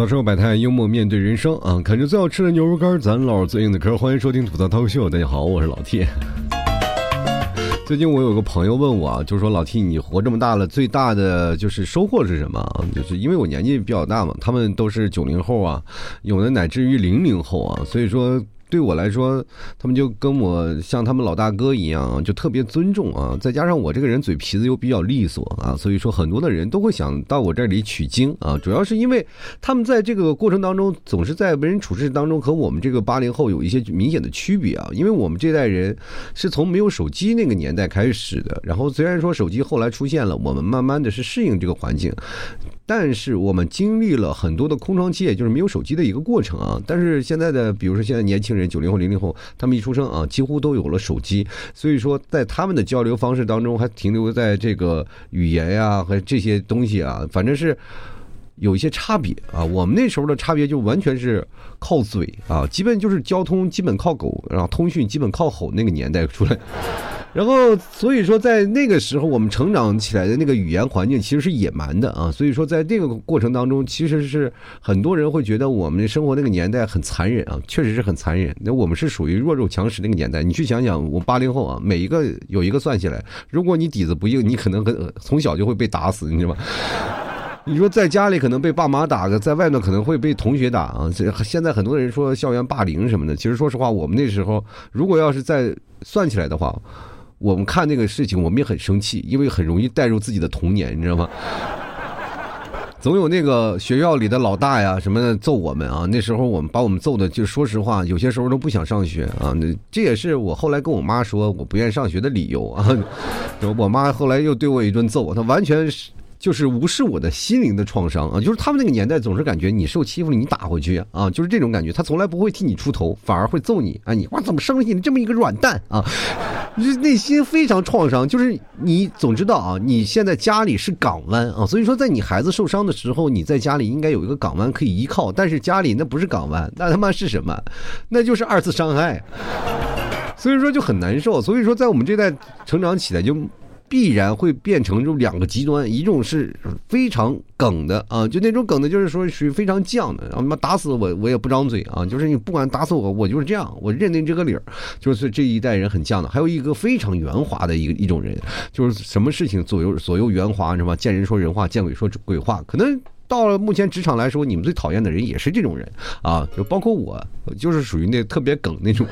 槽生活百态，幽默面对人生啊！啃着最好吃的牛肉干，咱唠最硬的嗑。欢迎收听吐槽涛秀，大家好，我是老 T。最近我有个朋友问我啊，就说老 T，你活这么大了，最大的就是收获是什么？就是因为我年纪比较大嘛，他们都是九零后啊，有的乃至于零零后啊，所以说。对我来说，他们就跟我像他们老大哥一样，就特别尊重啊。再加上我这个人嘴皮子又比较利索啊，所以说很多的人都会想到我这里取经啊。主要是因为他们在这个过程当中，总是在为人处事当中和我们这个八零后有一些明显的区别啊。因为我们这代人是从没有手机那个年代开始的，然后虽然说手机后来出现了，我们慢慢的是适应这个环境。但是我们经历了很多的空窗期，也就是没有手机的一个过程啊。但是现在的，比如说现在年轻人，九零后、零零后，他们一出生啊，几乎都有了手机，所以说在他们的交流方式当中，还停留在这个语言呀和这些东西啊，反正是有一些差别啊。我们那时候的差别就完全是靠嘴啊，基本就是交通基本靠狗，然后通讯基本靠吼那个年代出来。然后，所以说，在那个时候，我们成长起来的那个语言环境其实是野蛮的啊。所以说，在这个过程当中，其实是很多人会觉得我们生活那个年代很残忍啊，确实是很残忍。那我们是属于弱肉强食那个年代。你去想想，我八零后啊，每一个有一个算起来，如果你底子不硬，你可能很从小就会被打死，你知道吗？你说在家里可能被爸妈打个，在外面可能会被同学打啊。这现在很多人说校园霸凌什么的，其实说实话，我们那时候如果要是再算起来的话。我们看那个事情，我们也很生气，因为很容易带入自己的童年，你知道吗？总有那个学校里的老大呀什么的揍我们啊，那时候我们把我们揍的，就说实话，有些时候都不想上学啊。那这也是我后来跟我妈说我不愿意上学的理由啊。我妈后来又对我一顿揍，她完全是。就是无视我的心灵的创伤啊！就是他们那个年代总是感觉你受欺负了，你打回去啊！就是这种感觉，他从来不会替你出头，反而会揍你啊！你哇，怎么生下你这么一个软蛋啊？内心非常创伤。就是你总知道啊，你现在家里是港湾啊，所以说在你孩子受伤的时候，你在家里应该有一个港湾可以依靠。但是家里那不是港湾，那他妈是什么？那就是二次伤害。所以说就很难受。所以说在我们这代成长起来就。必然会变成就两个极端，一种是非常梗的啊，就那种梗的，就是说属于非常犟的，然后他妈打死我我也不张嘴啊，就是你不管打死我，我就是这样，我认定这个理儿，就是这一代人很犟的。还有一个非常圆滑的一个一种人，就是什么事情左右左右圆滑是吧？见人说人话，见鬼说鬼话。可能到了目前职场来说，你们最讨厌的人也是这种人啊，就包括我，就是属于那特别梗那种。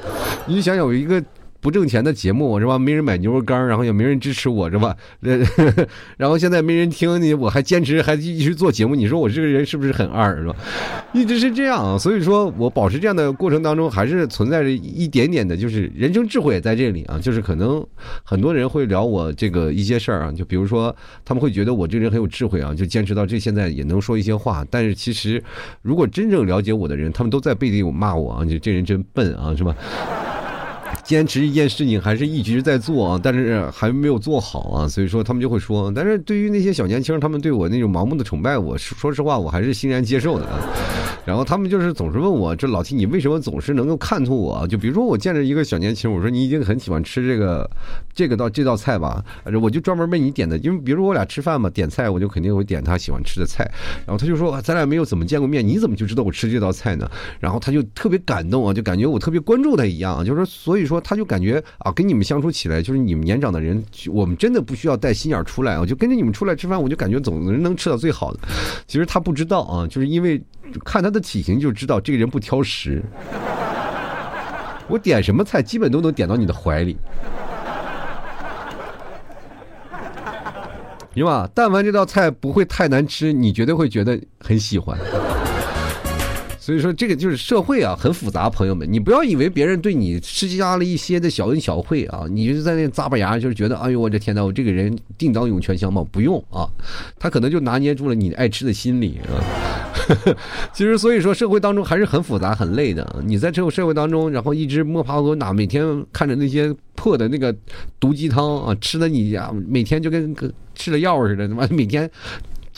你想想，有一个。不挣钱的节目是吧？没人买牛肉干，然后也没人支持我是吧？然后现在没人听你，我还坚持还继续做节目。你说我这个人是不是很二是吧？一直是这样啊，所以说我保持这样的过程当中，还是存在着一点点的，就是人生智慧也在这里啊。就是可能很多人会聊我这个一些事儿啊，就比如说他们会觉得我这个人很有智慧啊，就坚持到这现在也能说一些话。但是其实如果真正了解我的人，他们都在背地里骂我啊，你这人真笨啊，是吧？坚持一件事情还是一直在做啊，但是还没有做好啊，所以说他们就会说。但是对于那些小年轻，他们对我那种盲目的崇拜，我说实话，我还是欣然接受的。然后他们就是总是问我，这老七你为什么总是能够看透我？就比如说我见着一个小年轻，我说你已经很喜欢吃这个这个道这道菜吧，我就专门为你点的，因为比如我俩吃饭嘛，点菜我就肯定会点他喜欢吃的菜。然后他就说，咱俩没有怎么见过面，你怎么就知道我吃这道菜呢？然后他就特别感动啊，就感觉我特别关注他一样，就是，所以说。他就感觉啊，跟你们相处起来，就是你们年长的人，我们真的不需要带心眼出来，我就跟着你们出来吃饭，我就感觉总能能吃到最好的。其实他不知道啊，就是因为看他的体型就知道这个人不挑食。我点什么菜，基本都能点到你的怀里，行吧？但凡这道菜不会太难吃，你绝对会觉得很喜欢。所以说，这个就是社会啊，很复杂，朋友们，你不要以为别人对你施加了一些的小恩小惠啊，你就在那咂巴牙，就是觉得，哎呦，我的天哪，我这个人定当涌泉相报，不用啊，他可能就拿捏住了你爱吃的心理啊。其实，所以说，社会当中还是很复杂、很累的。你在这个社会当中，然后一直摸爬滚打，每天看着那些破的那个毒鸡汤啊，吃的你呀，每天就跟吃了药似的，他妈每天。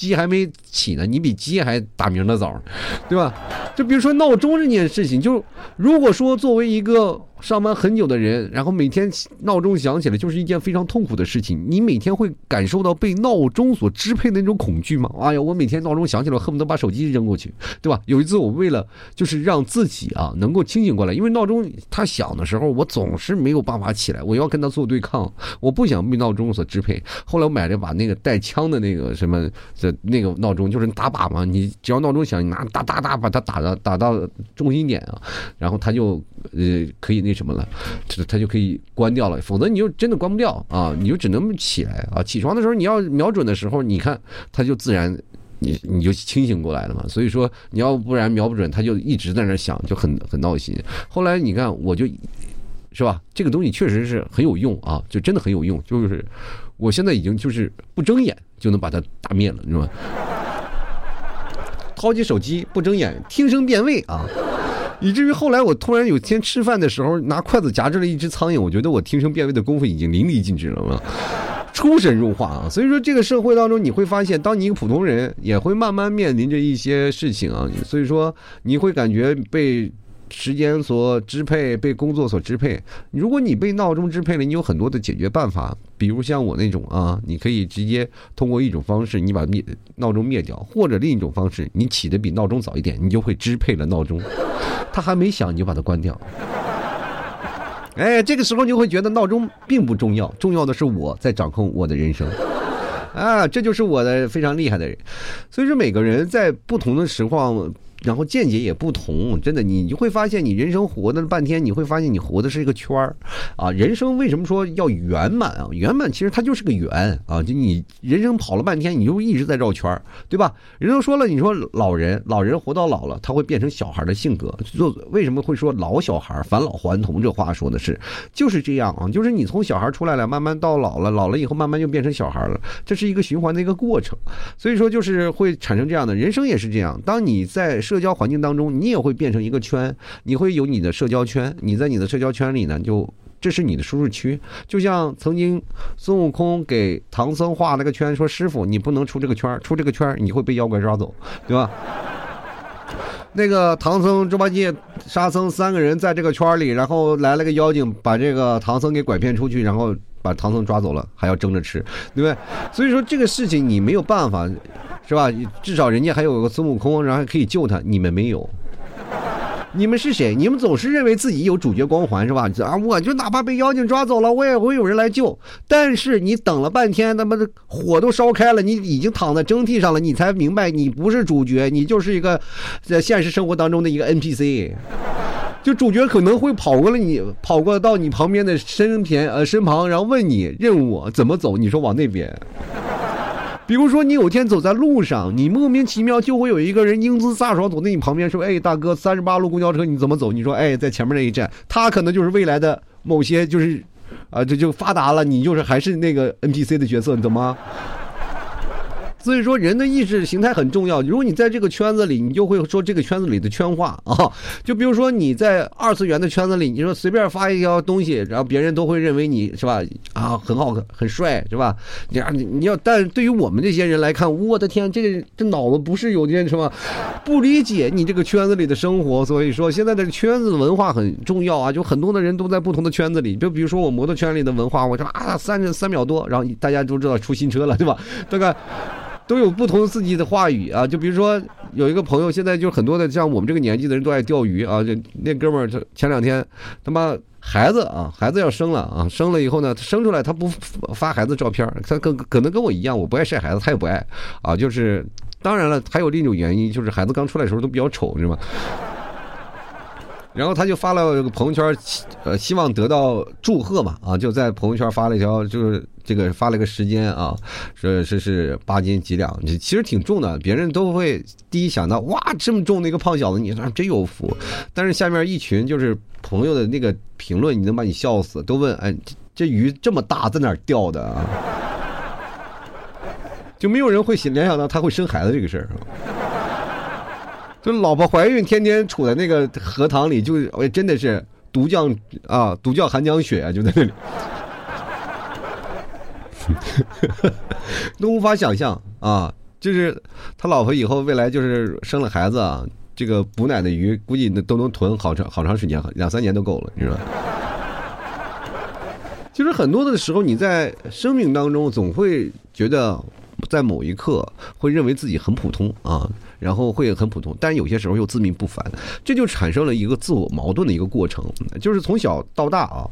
鸡还没起呢，你比鸡还打鸣的早，对吧？就比如说闹钟这件事情，就如果说作为一个上班很久的人，然后每天闹钟响起来就是一件非常痛苦的事情。你每天会感受到被闹钟所支配的那种恐惧吗？哎呀，我每天闹钟响起来，恨不得把手机扔过去，对吧？有一次我为了就是让自己啊能够清醒过来，因为闹钟它响的时候，我总是没有办法起来，我要跟它做对抗，我不想被闹钟所支配。后来我买了把那个带枪的那个什么的那个闹钟，就是打靶嘛，你只要闹钟响，你拿哒哒哒把它打到打到中心点啊，然后它就呃可以那什么了，它它就可以关掉了，否则你就真的关不掉啊，你就只能起来啊。起床的时候你要瞄准的时候，你看它就自然。你你就清醒过来了嘛，所以说你要不然瞄不准，它就一直在那响，就很很闹心。后来你看，我就，是吧？这个东西确实是很有用啊，就真的很有用。就是我现在已经就是不睁眼就能把它打灭了，你知道吗？掏起手机不睁眼，听声辨位啊，以至于后来我突然有天吃饭的时候拿筷子夹着了一只苍蝇，我觉得我听声辨位的功夫已经淋漓尽致了嘛。出神入化啊！所以说，这个社会当中，你会发现，当你一个普通人，也会慢慢面临着一些事情啊。所以说，你会感觉被时间所支配，被工作所支配。如果你被闹钟支配了，你有很多的解决办法，比如像我那种啊，你可以直接通过一种方式，你把灭闹钟灭掉，或者另一种方式，你起的比闹钟早一点，你就会支配了闹钟。他还没响，你就把它关掉。哎，这个时候你会觉得闹钟并不重要，重要的是我在掌控我的人生，啊，这就是我的非常厉害的人。所以说，每个人在不同的时况。然后见解也不同，真的，你你会发现，你人生活的半天，你会发现你活的是一个圈儿，啊，人生为什么说要圆满啊？圆满其实它就是个圆啊，就你人生跑了半天，你就一直在绕圈儿，对吧？人都说了，你说老人，老人活到老了，他会变成小孩的性格，就为什么会说老小孩返老还童？这话说的是就是这样啊，就是你从小孩出来了，慢慢到老了，老了以后慢慢就变成小孩了，这是一个循环的一个过程，所以说就是会产生这样的人生也是这样，当你在。社交环境当中，你也会变成一个圈，你会有你的社交圈，你在你的社交圈里呢，就这是你的舒适区。就像曾经孙悟空给唐僧画了个圈，说：“师傅，你不能出这个圈，出这个圈你会被妖怪抓走，对吧？” 那个唐僧、猪八戒、沙僧三个人在这个圈里，然后来了个妖精，把这个唐僧给拐骗出去，然后把唐僧抓走了，还要争着吃，对不对？所以说这个事情你没有办法。是吧？至少人家还有个孙悟空，然后还可以救他。你们没有，你们是谁？你们总是认为自己有主角光环，是吧？啊，我就哪怕被妖精抓走了，我也会有人来救。但是你等了半天，他妈的火都烧开了，你已经躺在蒸屉上了，你才明白你不是主角，你就是一个在现实生活当中的一个 NPC。就主角可能会跑过来，你跑过到你旁边的身边呃身旁，然后问你任务怎么走，你说往那边。比如说，你有天走在路上，你莫名其妙就会有一个人英姿飒爽走在你旁边，说：“哎，大哥，三十八路公交车你怎么走？”你说：“哎，在前面那一站。”他可能就是未来的某些，就是，啊，这就发达了。你就是还是那个 NPC 的角色，你懂吗？所以说，人的意识形态很重要。如果你在这个圈子里，你就会说这个圈子里的圈话啊。就比如说你在二次元的圈子里，你说随便发一条东西，然后别人都会认为你是吧？啊，很好，很帅，是吧？你你你要，但对于我们这些人来看，我的天，这个这脑子不是有点什么？不理解你这个圈子里的生活。所以说，现在的圈子文化很重要啊。就很多的人都在不同的圈子里。就比如说我摩托圈里的文化，我说啊，三十三秒多，然后大家都知道出新车了，对吧？大概。都有不同自己的话语啊，就比如说有一个朋友，现在就很多的像我们这个年纪的人都爱钓鱼啊。就那哥们儿，他前两天他妈孩子啊，孩子要生了啊，生了以后呢，他生出来他不发孩子照片，他跟可能跟我一样，我不爱晒孩子，他也不爱啊。就是当然了，还有另一种原因，就是孩子刚出来的时候都比较丑，是吗？然后他就发了朋友圈，呃，希望得到祝贺嘛，啊，就在朋友圈发了一条，就是这个发了个时间啊，说是是八斤几两，其实挺重的，别人都会第一想到，哇，这么重的一个胖小子，你说真有福。但是下面一群就是朋友的那个评论，你能把你笑死，都问，哎，这鱼这么大，在哪钓的啊？就没有人会联想到他会生孩子这个事儿。就老婆怀孕，天天处在那个荷塘里，就哎，真的是独降啊，独降寒江雪啊，就在那里，都无法想象啊。就是他老婆以后未来就是生了孩子啊，这个补奶的鱼估计都能囤好长好长时间，两三年都够了，你说。就是很多的时候，你在生命当中总会觉得，在某一刻会认为自己很普通啊，然后会很普通，但有些时候又自命不凡，这就产生了一个自我矛盾的一个过程。就是从小到大啊，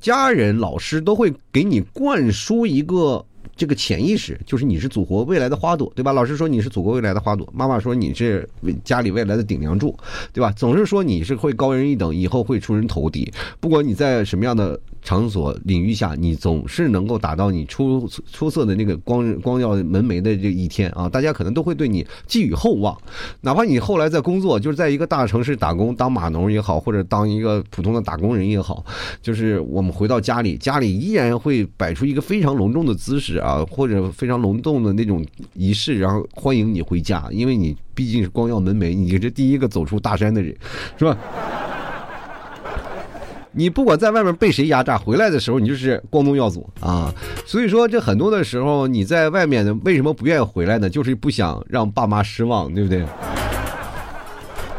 家人、老师都会给你灌输一个。这个潜意识就是你是祖国未来的花朵，对吧？老师说你是祖国未来的花朵，妈妈说你是家里未来的顶梁柱，对吧？总是说你是会高人一等，以后会出人头地。不管你在什么样的场所领域下，你总是能够达到你出出色的那个光光耀门楣的这一天啊！大家可能都会对你寄予厚望，哪怕你后来在工作，就是在一个大城市打工当码农也好，或者当一个普通的打工人也好，就是我们回到家里，家里依然会摆出一个非常隆重的姿势啊。啊，或者非常隆重的那种仪式，然后欢迎你回家，因为你毕竟是光耀门楣，你是第一个走出大山的人，是吧？你不管在外面被谁压榨，回来的时候你就是光宗耀祖啊！所以说，这很多的时候你在外面为什么不愿意回来呢？就是不想让爸妈失望，对不对？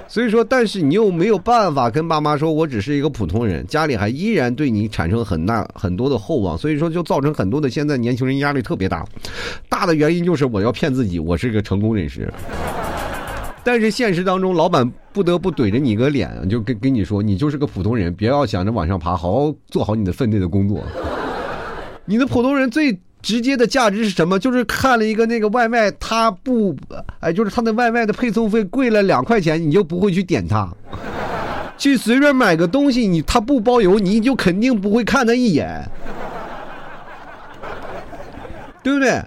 所以说，但是你又没有办法跟爸妈说，我只是一个普通人，家里还依然对你产生很大很多的厚望，所以说就造成很多的现在年轻人压力特别大，大的原因就是我要骗自己，我是个成功人士，但是现实当中，老板不得不怼着你个脸，就跟跟你说，你就是个普通人，别要想着往上爬，好好做好你的分内的工作，你的普通人最。直接的价值是什么？就是看了一个那个外卖，他不，哎，就是他的外卖的配送费贵了两块钱，你就不会去点他。去随便买个东西，你他不包邮，你就肯定不会看他一眼，对不对？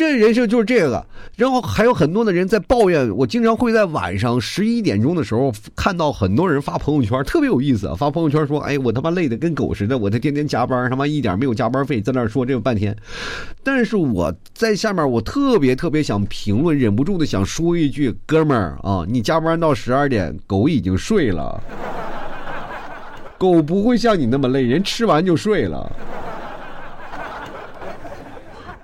这人设就是这个。然后还有很多的人在抱怨，我经常会在晚上十一点钟的时候看到很多人发朋友圈，特别有意思啊！发朋友圈说：“哎，我他妈累的跟狗似的，我这天天加班，他妈一点没有加班费，在那说这半天。”但是我在下面，我特别特别想评论，忍不住的想说一句：“哥们儿啊，你加班到十二点，狗已经睡了，狗不会像你那么累，人吃完就睡了。”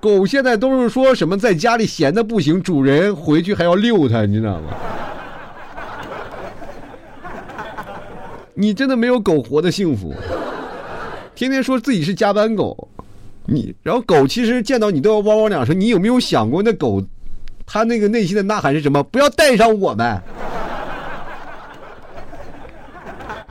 狗现在都是说什么在家里闲的不行，主人回去还要遛它，你知道吗？你真的没有狗活的幸福，天天说自己是加班狗，你然后狗其实见到你都要汪汪两声，你有没有想过那狗，它那个内心的呐喊是什么？不要带上我们。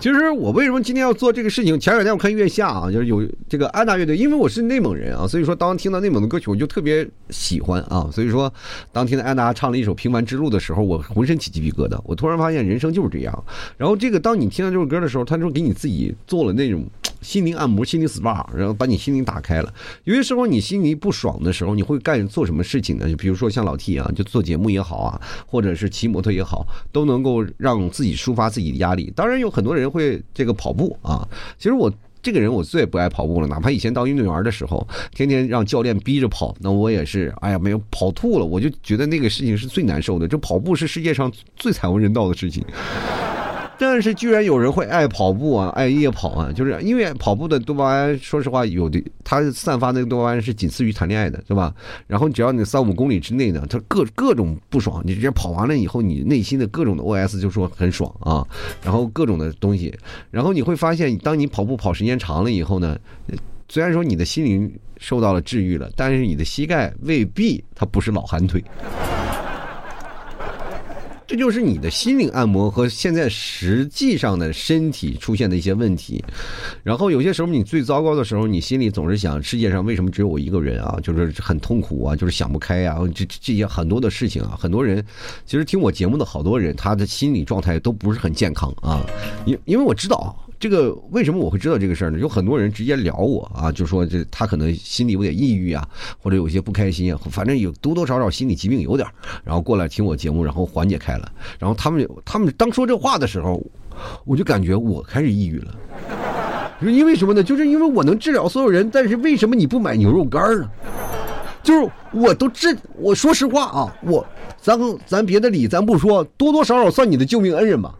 其实我为什么今天要做这个事情？前两天我看月下啊，就是有这个安娜乐队，因为我是内蒙人啊，所以说当听到内蒙的歌曲，我就特别喜欢啊。所以说，当听到安娜唱了一首《平凡之路》的时候，我浑身起鸡皮疙瘩。我突然发现人生就是这样。然后这个，当你听到这首歌的时候，他就给你自己做了那种。心灵按摩、心灵 SPA，然后把你心灵打开了。有些时候你心里不爽的时候，你会干做什么事情呢？就比如说像老 T 啊，就做节目也好啊，或者是骑摩托也好，都能够让自己抒发自己的压力。当然有很多人 会这个跑步啊。其实我这个人我最不爱跑步了，哪怕以前当运动员的时候，天天让教练逼着跑，那我也是，哎呀，没有跑吐了，我就觉得那个事情是最难受的。这跑步是世界上最惨无人道的事情。但是居然有人会爱跑步啊，爱夜跑啊，就是因为跑步的多巴胺，说实话，有的它散发那个多巴胺是仅次于谈恋爱的，对吧？然后只要你三五公里之内呢，它各各种不爽，你直接跑完了以后，你内心的各种的 OS 就说很爽啊，然后各种的东西，然后你会发现，当你跑步跑时间长了以后呢，虽然说你的心灵受到了治愈了，但是你的膝盖未必它不是老寒腿。这就是你的心灵按摩和现在实际上的身体出现的一些问题，然后有些时候你最糟糕的时候，你心里总是想世界上为什么只有我一个人啊？就是很痛苦啊，就是想不开呀，这这些很多的事情啊，很多人其实听我节目的好多人，他的心理状态都不是很健康啊，因因为我知道。这个为什么我会知道这个事儿呢？有很多人直接聊我啊，就说这他可能心里有点抑郁啊，或者有些不开心啊，反正有多多少少心理疾病有点，然后过来听我节目，然后缓解开了。然后他们他们当说这话的时候，我就感觉我开始抑郁了。因为什么呢？就是因为我能治疗所有人，但是为什么你不买牛肉干呢？就是我都治，我说实话啊，我咱咱别的理咱不说，多多少少算你的救命恩人吧。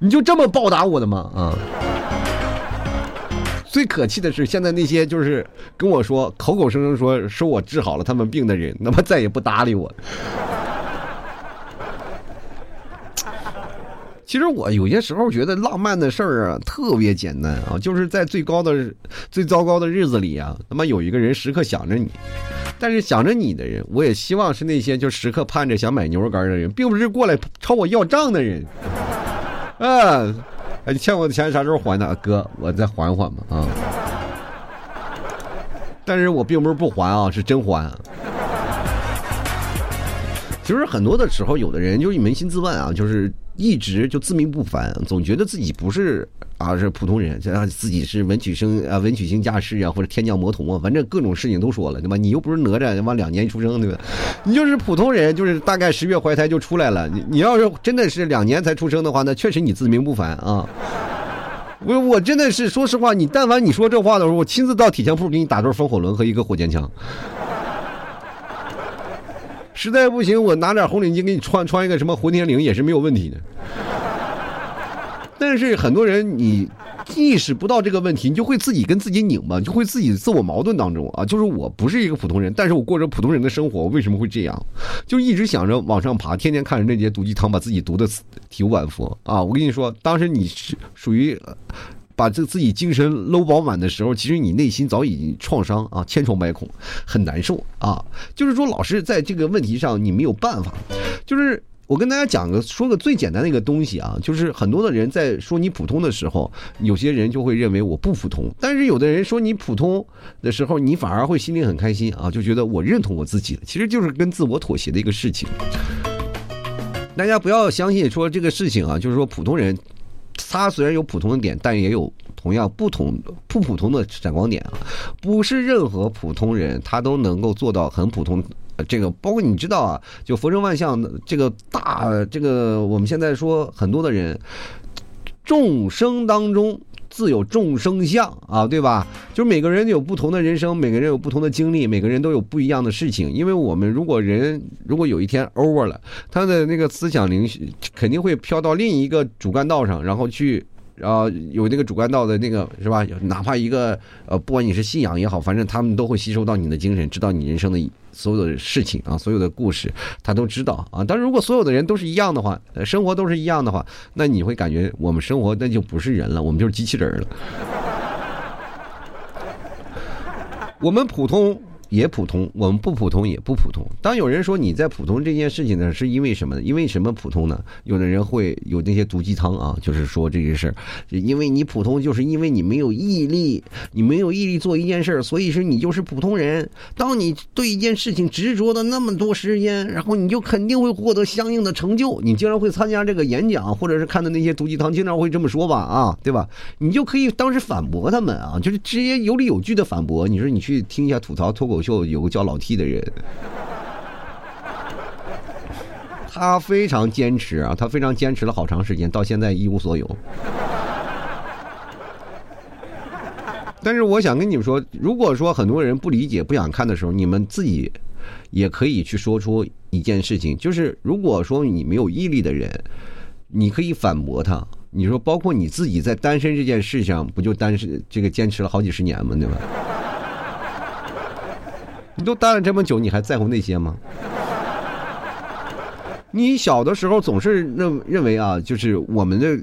你就这么报答我的吗？啊！最可气的是，现在那些就是跟我说口口声声说说我治好了他们病的人，那么再也不搭理我。其实我有些时候觉得浪漫的事儿啊，特别简单啊，就是在最高的、最糟糕的日子里啊，他妈有一个人时刻想着你。但是想着你的人，我也希望是那些就时刻盼着想买牛肉干的人，并不是过来朝我要账的人。嗯，你欠我的钱啥时候还呢？哥，我再缓缓吧啊。但是我并不是不还啊，是真还。其实很多的时候，有的人就是扪心自问啊，就是一直就自命不凡，总觉得自己不是啊是普通人，像自己是文曲星啊文曲星驾驶啊，或者天降魔童啊，反正各种事情都说了，对吧？你又不是哪吒，他妈两年一出生，对吧？你就是普通人，就是大概十月怀胎就出来了。你你要是真的是两年才出生的话，那确实你自命不凡啊。我我真的是说实话，你但凡你说这话的时候，我亲自到铁匠铺给你打对风火轮和一个火箭枪。实在不行，我拿点红领巾给你穿穿一个什么混天绫也是没有问题的。但是很多人你意识不到这个问题，你就会自己跟自己拧巴，就会自己自我矛盾当中啊。就是我不是一个普通人，但是我过着普通人的生活，为什么会这样？就一直想着往上爬，天天看着那些毒鸡汤，把自己毒的体无完肤啊！我跟你说，当时你是属于。把这自己精神搂饱满的时候，其实你内心早已经创伤啊，千疮百孔，很难受啊。就是说，老师在这个问题上你没有办法。就是我跟大家讲个说个最简单的一个东西啊，就是很多的人在说你普通的时候，有些人就会认为我不普通；但是有的人说你普通的时候，你反而会心里很开心啊，就觉得我认同我自己其实就是跟自我妥协的一个事情。大家不要相信说这个事情啊，就是说普通人。他虽然有普通的点，但也有同样不同不普通的闪光点啊！不是任何普通人他都能够做到很普通。这个包括你知道啊，就佛生万象这个大这个我们现在说很多的人众生当中。自有众生相啊，对吧？就是每个人有不同的人生，每个人有不同的经历，每个人都有不一样的事情。因为我们如果人如果有一天 over 了，他的那个思想灵肯定会飘到另一个主干道上，然后去。然后有那个主干道的那个是吧？哪怕一个呃，不管你是信仰也好，反正他们都会吸收到你的精神，知道你人生的所有的事情啊，所有的故事，他都知道啊。但是如果所有的人都是一样的话，生活都是一样的话，那你会感觉我们生活那就不是人了，我们就是机器人了。我们普通。也普通，我们不普通也不普通。当有人说你在普通这件事情呢，是因为什么呢？因为什么普通呢？有的人会有那些毒鸡汤啊，就是说这些事儿，因为你普通，就是因为你没有毅力，你没有毅力做一件事儿，所以说你就是普通人。当你对一件事情执着的那么多时间，然后你就肯定会获得相应的成就。你经常会参加这个演讲，或者是看的那些毒鸡汤，经常会这么说吧？啊，对吧？你就可以当时反驳他们啊，就是直接有理有据的反驳。你说你去听一下吐槽脱口口。秀有个叫老 T 的人，他非常坚持啊，他非常坚持了好长时间，到现在一无所有。但是我想跟你们说，如果说很多人不理解、不想看的时候，你们自己也可以去说出一件事情，就是如果说你没有毅力的人，你可以反驳他。你说，包括你自己在单身这件事上，不就单身这个坚持了好几十年吗？对吧？你都待了这么久，你还在乎那些吗？你小的时候总是认认为啊，就是我们的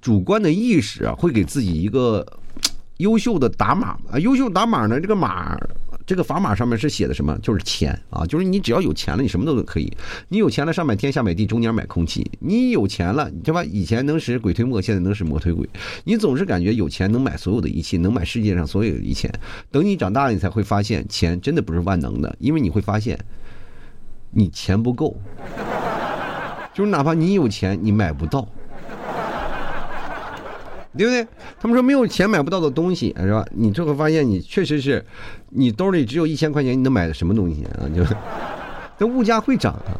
主观的意识啊，会给自己一个 优秀的打码啊。优秀打码呢，这个码，这个砝码上面是写的什么？就是钱啊，就是你只要有钱了，你什么都可以。你有钱了，上买天下买地，中间买空气。你有钱了，对吧？以前能使鬼推磨，现在能使磨推鬼。你总是感觉有钱能买所有的一切，能买世界上所有的一切。等你长大了，你才会发现，钱真的不是万能的，因为你会发现，你钱不够，就是哪怕你有钱，你买不到。对不对？他们说没有钱买不到的东西，是吧？你就会发现，你确实是，你兜里只有一千块钱，你能买的什么东西啊？就，这物价会涨啊。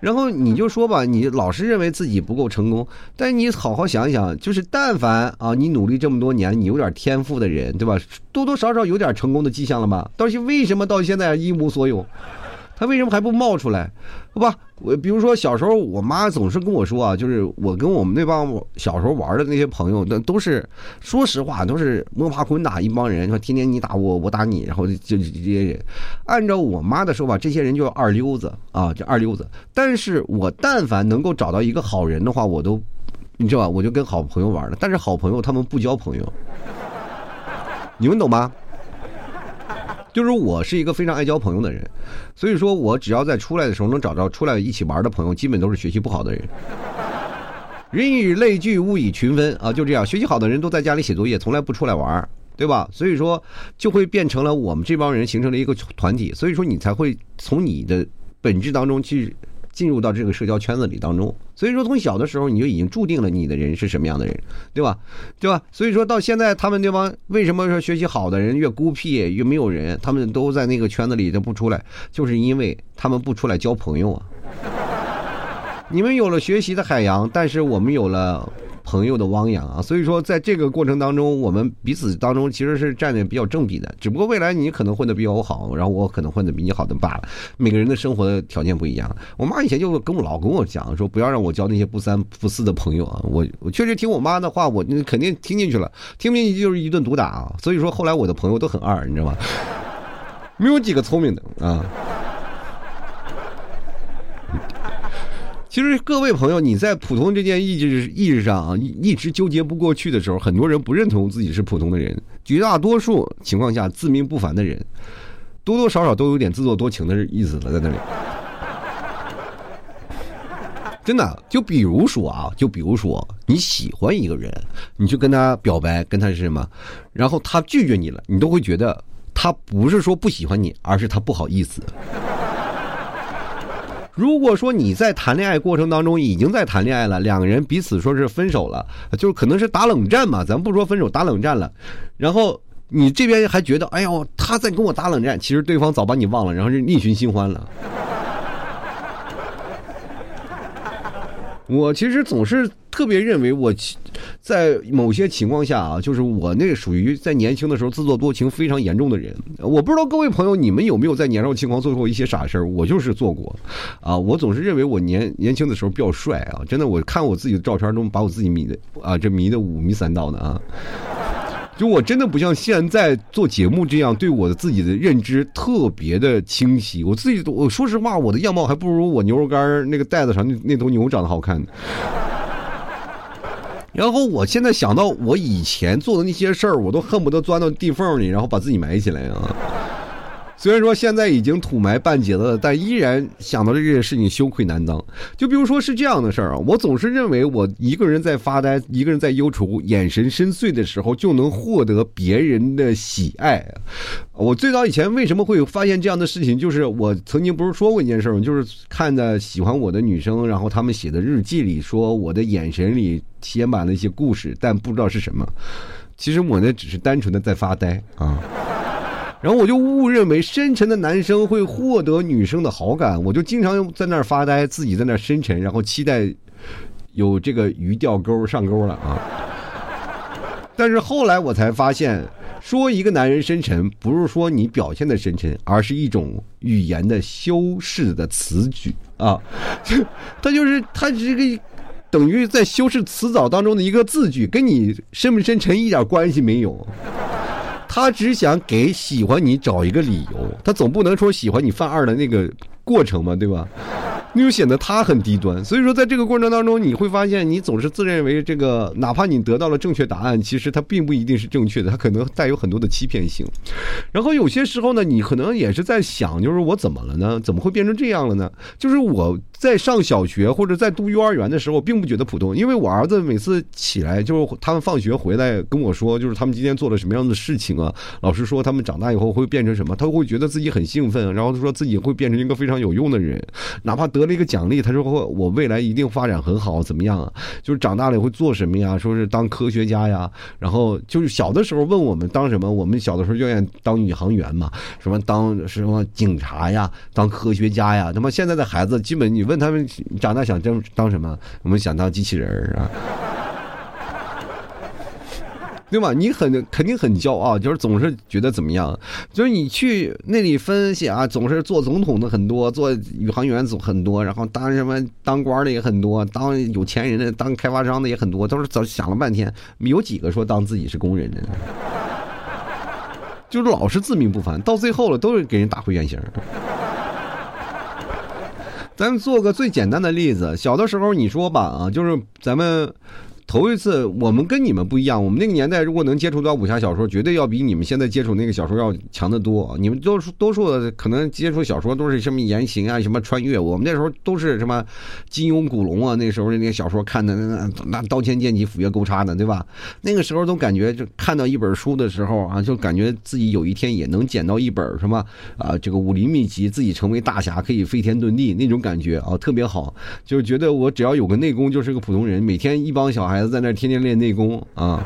然后你就说吧，你老是认为自己不够成功，但你好好想一想，就是但凡啊，你努力这么多年，你有点天赋的人，对吧？多多少少有点成功的迹象了吧？到现为什么到现在一无所有？他为什么还不冒出来？好吧，我比如说小时候，我妈总是跟我说啊，就是我跟我们那帮小时候玩的那些朋友，那都是说实话，都是摸爬滚打一帮人，说天天你打我，我打你，然后就这些人。按照我妈的说法，这些人叫二溜子啊，叫二溜子。但是我但凡能够找到一个好人的话，我都。你知道吧？我就跟好朋友玩了，但是好朋友他们不交朋友，你们懂吗？就是我是一个非常爱交朋友的人，所以说我只要在出来的时候能找到出来一起玩的朋友，基本都是学习不好的人。人以类聚，物以群分啊，就这样，学习好的人都在家里写作业，从来不出来玩，对吧？所以说就会变成了我们这帮人形成了一个团体，所以说你才会从你的本质当中去。进入到这个社交圈子里当中，所以说从小的时候你就已经注定了你的人是什么样的人，对吧？对吧？所以说到现在，他们那帮为什么说学习好的人越孤僻越没有人？他们都在那个圈子里都不出来，就是因为他们不出来交朋友啊。你们有了学习的海洋，但是我们有了。朋友的汪洋啊，所以说在这个过程当中，我们彼此当中其实是站的比较正比的。只不过未来你可能混的比我好，然后我可能混的比你好的罢了。每个人的生活条件不一样。我妈以前就跟我老跟我讲说，不要让我交那些不三不四的朋友啊。我我确实听我妈的话，我肯定听进去了，听不进去就是一顿毒打啊。所以说后来我的朋友都很二，你知道吗？没有几个聪明的啊。其实各位朋友，你在普通这件意志意识上啊，一直纠结不过去的时候，很多人不认同自己是普通的人。绝大多数情况下，自命不凡的人，多多少少都有点自作多情的意思了，在那里。真的，就比如说啊，就比如说你喜欢一个人，你去跟他表白，跟他是什么，然后他拒绝你了，你都会觉得他不是说不喜欢你，而是他不好意思。如果说你在谈恋爱过程当中已经在谈恋爱了，两个人彼此说是分手了，就是可能是打冷战嘛，咱不说分手，打冷战了，然后你这边还觉得，哎呦，他在跟我打冷战，其实对方早把你忘了，然后是另寻新欢了。我其实总是特别认为，我在某些情况下啊，就是我那属于在年轻的时候自作多情非常严重的人。我不知道各位朋友，你们有没有在年少轻狂做过一些傻事儿？我就是做过，啊，我总是认为我年年轻的时候比较帅啊，真的，我看我自己的照片中把我自己迷的啊，这迷的五迷三道的啊。就我真的不像现在做节目这样，对我的自己的认知特别的清晰。我自己，我说实话，我的样貌还不如我牛肉干那个袋子上那那头牛长得好看呢。然后我现在想到我以前做的那些事儿，我都恨不得钻到地缝里，然后把自己埋起来啊。虽然说现在已经土埋半截了，但依然想到这件事情羞愧难当。就比如说是这样的事儿啊，我总是认为我一个人在发呆，一个人在忧愁，眼神深邃的时候，就能获得别人的喜爱。我最早以前为什么会发现这样的事情，就是我曾经不是说过一件事儿吗？就是看着喜欢我的女生，然后他们写的日记里说我的眼神里写满了一些故事，但不知道是什么。其实我那只是单纯的在发呆啊。然后我就误认为深沉的男生会获得女生的好感，我就经常在那儿发呆，自己在那儿深沉，然后期待有这个鱼钓钩上钩了啊。但是后来我才发现，说一个男人深沉，不是说你表现的深沉，而是一种语言的修饰的词句啊，他就是他这个等于在修饰词藻当中的一个字句，跟你深不深沉一点关系没有。他只想给喜欢你找一个理由，他总不能说喜欢你犯二的那个过程嘛，对吧？那就显得他很低端，所以说在这个过程当中，你会发现你总是自认为这个，哪怕你得到了正确答案，其实它并不一定是正确的，它可能带有很多的欺骗性。然后有些时候呢，你可能也是在想，就是我怎么了呢？怎么会变成这样了呢？就是我在上小学或者在读幼儿园的时候，并不觉得普通，因为我儿子每次起来就是他们放学回来跟我说，就是他们今天做了什么样的事情啊？老师说他们长大以后会变成什么？他会觉得自己很兴奋，然后他说自己会变成一个非常有用的人，哪怕得。了一个奖励，他说我未来一定发展很好，怎么样啊？就是长大了会做什么呀？说是当科学家呀。然后就是小的时候问我们当什么，我们小的时候就愿意当宇航员嘛，什么当什么警察呀，当科学家呀。他妈现在的孩子，基本你问问他们长大想当当什么，我们想当机器人啊。对吧？你很肯定很骄傲，就是总是觉得怎么样？就是你去那里分析啊，总是做总统的很多，做宇航员总很多，然后当什么当官的也很多，当有钱人的、当开发商的也很多，都是早想了半天，有几个说当自己是工人的？就是老是自命不凡，到最后了都是给人打回原形。咱们做个最简单的例子，小的时候你说吧啊，就是咱们。头一次，我们跟你们不一样。我们那个年代，如果能接触到武侠小说，绝对要比你们现在接触那个小说要强得多。你们多多数的可能接触小说都是什么言情啊，什么穿越。我们那时候都是什么金庸、古龙啊，那时候的那个小说看的那那那刀剑剑戟斧钺钩叉的，对吧？那个时候都感觉就看到一本书的时候啊，就感觉自己有一天也能捡到一本什么啊，这个武林秘籍，自己成为大侠，可以飞天遁地那种感觉啊，特别好。就是觉得我只要有个内功，就是个普通人。每天一帮小孩子。在那天天练内功啊，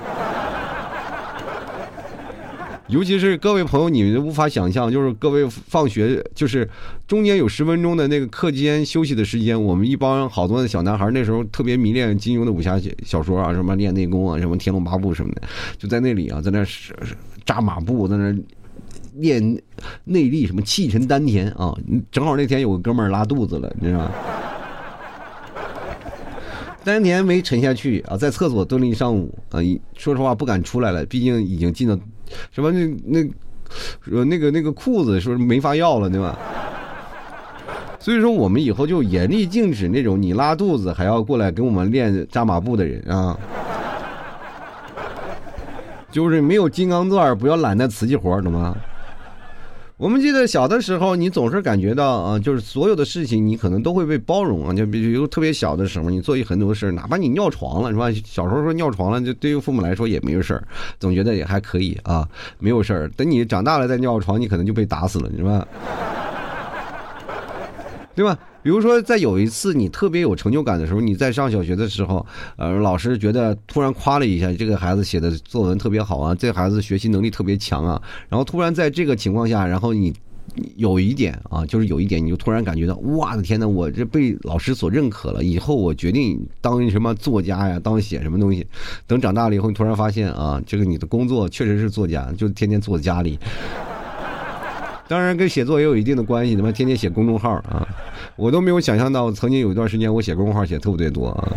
尤其是各位朋友，你们无法想象，就是各位放学就是中间有十分钟的那个课间休息的时间，我们一帮好多的小男孩，那时候特别迷恋金庸的武侠小说啊，什么练内功啊，什么天龙八部什么的，就在那里啊，在那扎马步，在那练内力，什么气沉丹田啊，正好那天有个哥们儿拉肚子了，你知道吗？三年没沉下去啊，在厕所蹲了一上午啊，说实话不敢出来了，毕竟已经进到什么那那呃那个那个裤子说没法要了，对吧？所以说我们以后就严厉禁止那种你拉肚子还要过来跟我们练扎马步的人啊，就是没有金刚钻不要揽那瓷器活懂吗？我们记得小的时候，你总是感觉到啊，就是所有的事情你可能都会被包容啊。就比如特别小的时候，你做一很多事哪怕你尿床了是吧？小时候说尿床了，就对于父母来说也没有事儿，总觉得也还可以啊，没有事儿。等你长大了再尿床，你可能就被打死了，是吧？对吧？比如说，在有一次你特别有成就感的时候，你在上小学的时候，呃，老师觉得突然夸了一下这个孩子写的作文特别好啊，这孩子学习能力特别强啊，然后突然在这个情况下，然后你有一点啊，就是有一点，你就突然感觉到，哇的天呐，我这被老师所认可了，以后我决定当什么作家呀，当写什么东西。等长大了以后，你突然发现啊，这个你的工作确实是作家，就天天坐在家里。当然跟写作也有一定的关系，他妈天天写公众号啊，我都没有想象到，曾经有一段时间我写公众号写特别多啊，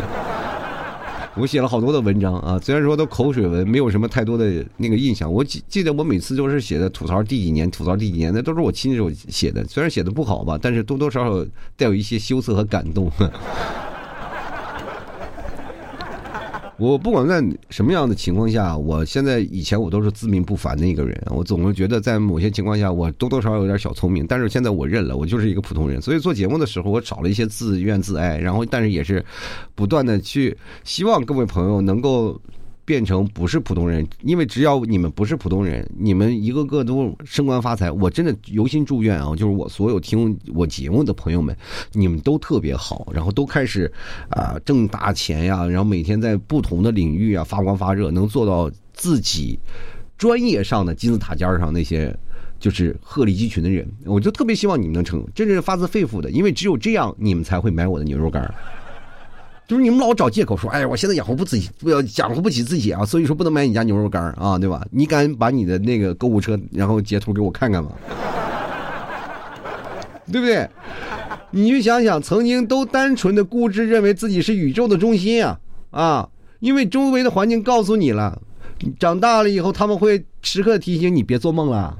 我写了好多的文章啊，虽然说都口水文，没有什么太多的那个印象。我记记得我每次都是写的吐槽第几年，吐槽第几年，那都是我亲手写的，虽然写的不好吧，但是多多少少带有一些羞涩和感动。我不管在什么样的情况下，我现在以前我都是自命不凡的一个人，我总是觉得在某些情况下我多多少少有点小聪明，但是现在我认了，我就是一个普通人。所以做节目的时候，我找了一些自怨自艾，然后但是也是不断的去希望各位朋友能够。变成不是普通人，因为只要你们不是普通人，你们一个个都升官发财。我真的由心祝愿啊，就是我所有听我节目的朋友们，你们都特别好，然后都开始啊挣大钱呀，然后每天在不同的领域啊发光发热，能做到自己专业上的金字塔尖上那些就是鹤立鸡群的人，我就特别希望你们能成，真是发自肺腑的，因为只有这样，你们才会买我的牛肉干。就是你们老找借口说，哎呀，我现在养活不自己，不要养活不起自己啊，所以说不能买你家牛肉干啊，对吧？你敢把你的那个购物车，然后截图给我看看吗？对不对？你就想想，曾经都单纯的固执，认为自己是宇宙的中心啊啊！因为周围的环境告诉你了，长大了以后他们会时刻提醒你别做梦了，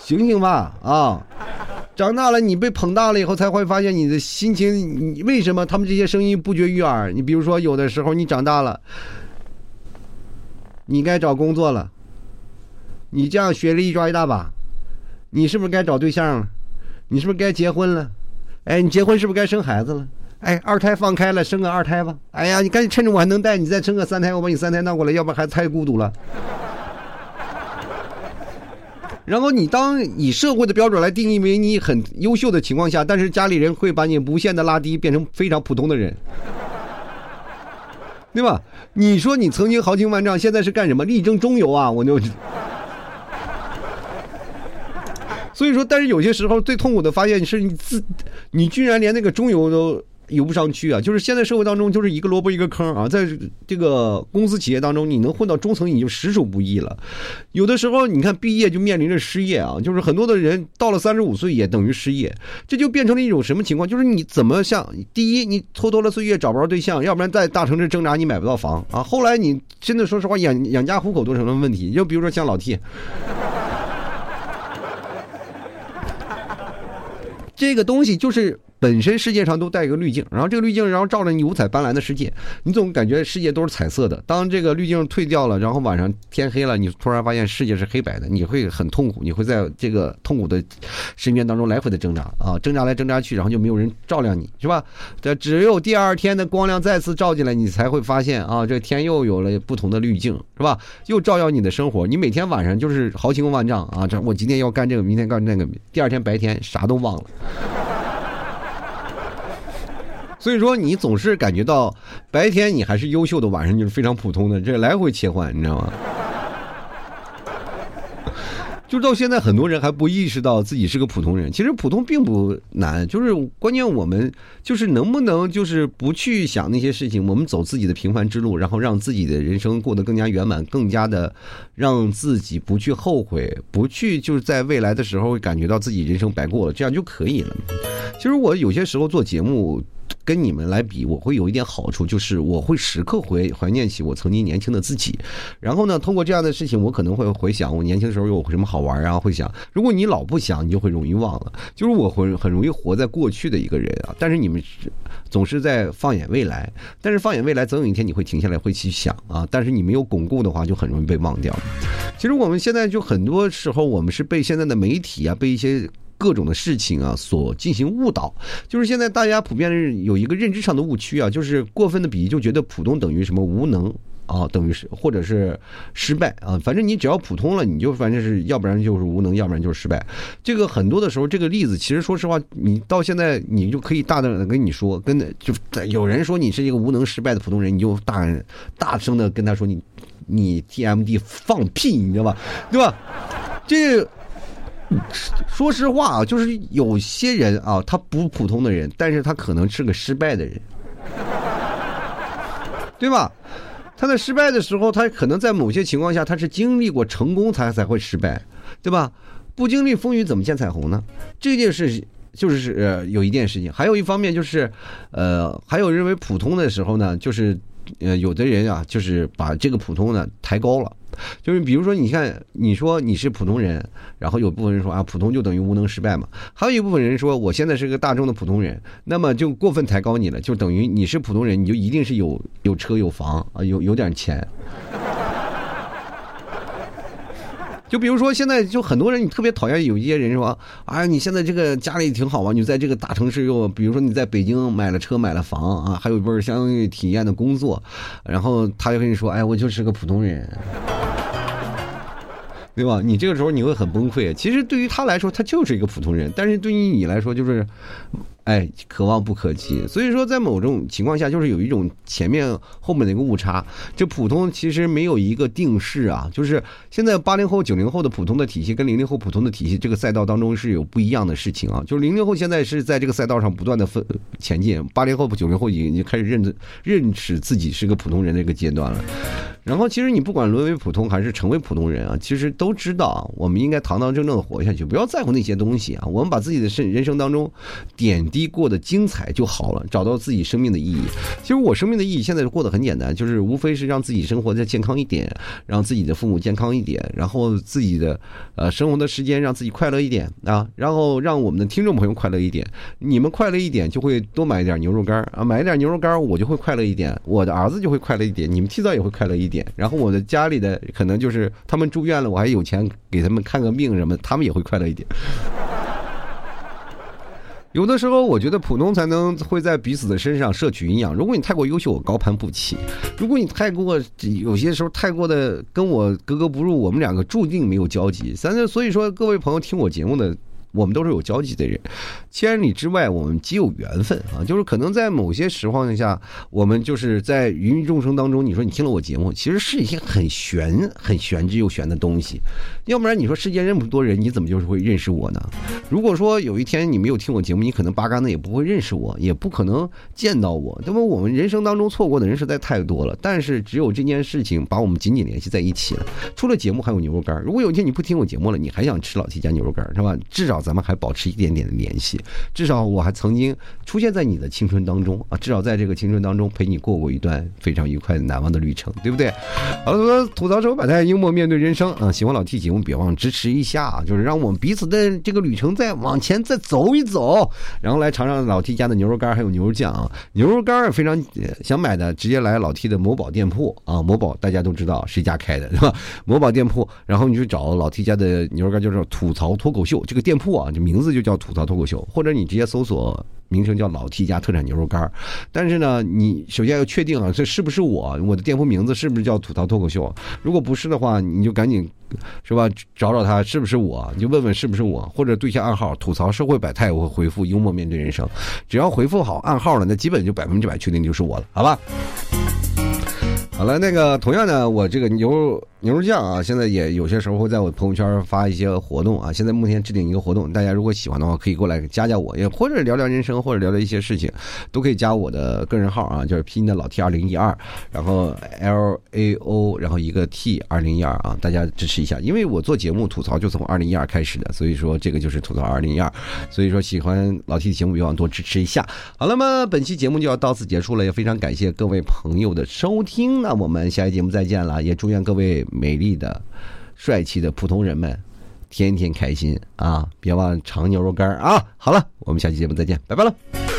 醒醒吧啊！长大了，你被捧大了以后，才会发现你的心情。你为什么他们这些声音不绝于耳？你比如说，有的时候你长大了，你该找工作了，你这样学历一抓一大把，你是不是该找对象了？你是不是该结婚了？哎，你结婚是不是该生孩子了？哎，二胎放开了，生个二胎吧。哎呀，你赶紧趁着我还能带，你再生个三胎，我把你三胎闹过来，要不然孩子太孤独了。然后你当以社会的标准来定义为你很优秀的情况下，但是家里人会把你无限的拉低，变成非常普通的人，对吧？你说你曾经豪情万丈，现在是干什么？力争中游啊！我就，所以说，但是有些时候最痛苦的发现是你自，你居然连那个中游都。游不上去啊！就是现在社会当中，就是一个萝卜一个坑啊。在这个公司企业当中，你能混到中层已经实属不易了。有的时候，你看毕业就面临着失业啊，就是很多的人到了三十五岁也等于失业，这就变成了一种什么情况？就是你怎么像第一，你蹉跎了岁月找不着对象，要不然在大城市挣扎你买不到房啊。后来你真的说实话养养家糊口都成了问题。就比如说像老 T。这个东西就是本身世界上都带一个滤镜，然后这个滤镜然后照着你五彩斑斓的世界，你总感觉世界都是彩色的。当这个滤镜退掉了，然后晚上天黑了，你突然发现世界是黑白的，你会很痛苦，你会在这个痛苦的深渊当中来回的挣扎啊，挣扎来挣扎去，然后就没有人照亮你，是吧？这只有第二天的光亮再次照进来，你才会发现啊，这天又有了不同的滤镜，是吧？又照耀你的生活，你每天晚上就是豪情万丈啊，这我今天要干这个，明天干那个，第二天白天啥都忘了。所以说，你总是感觉到白天你还是优秀的，晚上就是非常普通的，这来回切换，你知道吗？就到现在，很多人还不意识到自己是个普通人。其实普通并不难，就是关键我们就是能不能就是不去想那些事情，我们走自己的平凡之路，然后让自己的人生过得更加圆满，更加的让自己不去后悔，不去就是在未来的时候会感觉到自己人生白过了，这样就可以了。其实我有些时候做节目。跟你们来比，我会有一点好处，就是我会时刻回怀念起我曾经年轻的自己。然后呢，通过这样的事情，我可能会回想我年轻的时候有什么好玩啊，会想。如果你老不想，你就会容易忘了。就是我会很容易活在过去的一个人啊。但是你们总是在放眼未来，但是放眼未来，总有一天你会停下来，会去想啊。但是你没有巩固的话，就很容易被忘掉。其实我们现在就很多时候，我们是被现在的媒体啊，被一些。各种的事情啊，所进行误导，就是现在大家普遍有一个认知上的误区啊，就是过分的比喻，就觉得普通等于什么无能啊，等于是或者是失败啊，反正你只要普通了，你就反正是要不然就是无能，要不然就是失败。这个很多的时候，这个例子其实说实话，你到现在你就可以大胆的跟你说，跟就有人说你是一个无能失败的普通人，你就大大声的跟他说你你 TMD 放屁，你知道吧？对吧？这。说实话啊，就是有些人啊，他不普通的人，但是他可能是个失败的人，对吧？他在失败的时候，他可能在某些情况下，他是经历过成功才才会失败，对吧？不经历风雨怎么见彩虹呢？这件事就是呃有一件事情，还有一方面就是，呃，还有认为普通的时候呢，就是呃有的人啊，就是把这个普通呢抬高了。就是比如说，你看，你说你是普通人，然后有部分人说啊，普通就等于无能失败嘛。还有一部分人说，我现在是个大众的普通人，那么就过分抬高你了，就等于你是普通人，你就一定是有有车有房啊，有有点钱。就比如说，现在就很多人，你特别讨厌有一些人说，啊，你现在这个家里挺好啊，你在这个大城市又，比如说你在北京买了车买了房啊，还有一份相当于体验的工作，然后他就跟你说，哎，我就是个普通人。对吧？你这个时候你会很崩溃。其实对于他来说，他就是一个普通人，但是对于你来说，就是。哎，可望不可及。所以说，在某种情况下，就是有一种前面后面的一个误差。这普通其实没有一个定式啊，就是现在八零后、九零后的普通的体系跟零零后普通的体系这个赛道当中是有不一样的事情啊。就是零零后现在是在这个赛道上不断的分前进，八零后、九零后已经已经开始认认识自己是个普通人的一个阶段了。然后，其实你不管沦为普通还是成为普通人啊，其实都知道，我们应该堂堂正正的活下去，不要在乎那些东西啊。我们把自己的生人生当中点。低过得精彩就好了，找到自己生命的意义。其实我生命的意义现在过得很简单，就是无非是让自己生活再健康一点，让自己的父母健康一点，然后自己的呃生活的时间让自己快乐一点啊，然后让我们的听众朋友快乐一点。你们快乐一点，就会多买一点牛肉干啊，买一点牛肉干，我就会快乐一点，我的儿子就会快乐一点，你们提早也会快乐一点。然后我的家里的可能就是他们住院了，我还有钱给他们看个病什么，他们也会快乐一点。有的时候，我觉得普通才能会在彼此的身上摄取营养。如果你太过优秀，我高攀不起；如果你太过有些时候太过的跟我格格不入，我们两个注定没有交集。咱就所以说，各位朋友听我节目的。我们都是有交集的人，千里之外，我们极有缘分啊！就是可能在某些情况下，我们就是在芸芸众生当中，你说你听了我节目，其实是一些很玄、很玄之又玄的东西。要不然你说世间这么多人，你怎么就是会认识我呢？如果说有一天你没有听我节目，你可能八竿子也不会认识我，也不可能见到我。那么我们人生当中错过的人实在太多了，但是只有这件事情把我们紧紧联系在一起了。除了节目，还有牛肉干。如果有一天你不听我节目了，你还想吃老 T 家牛肉干是吧？至少。咱们还保持一点点的联系，至少我还曾经出现在你的青春当中啊！至少在这个青春当中陪你过过一段非常愉快、难忘的旅程，对不对？好了，吐槽说百态，幽默面对人生啊！喜欢老 T 节目，别忘支持一下！就是让我们彼此的这个旅程再往前再走一走，然后来尝尝老 T 家的牛肉干还有牛肉酱啊。牛肉干非常想买的，直接来老 T 的某宝店铺啊。某宝大家都知道谁家开的是吧？某宝店铺，然后你去找老 T 家的牛肉干，就是吐槽脱口秀这个店铺啊，这名字就叫吐槽脱口秀，或者你直接搜索。名称叫老 T 家特产牛肉干但是呢，你首先要确定啊，这是不是我？我的店铺名字是不是叫吐槽脱口秀？如果不是的话，你就赶紧，是吧？找找他是不是我？你就问问是不是我，或者对一下暗号，吐槽社会百态，我会回复幽默面对人生。只要回复好暗号了，那基本就百分之百确定就是我了，好吧？好了，那个同样的，我这个牛肉。牛肉酱啊，现在也有些时候会在我朋友圈发一些活动啊。现在目前制定一个活动，大家如果喜欢的话，可以过来加加我，也或者聊聊人生，或者聊聊一些事情，都可以加我的个人号啊，就是拼音的老 T 二零一二，然后 L A O，然后一个 T 二零一二啊，大家支持一下。因为我做节目吐槽就从二零一二开始的，所以说这个就是吐槽二零一二。所以说喜欢老 T 的节目，别忘多支持一下。好了嘛，本期节目就要到此结束了，也非常感谢各位朋友的收听。那我们下期节目再见了，也祝愿各位。美丽的、帅气的普通人们，天天开心啊！别忘了尝牛肉干啊！好了，我们下期节目再见，拜拜了。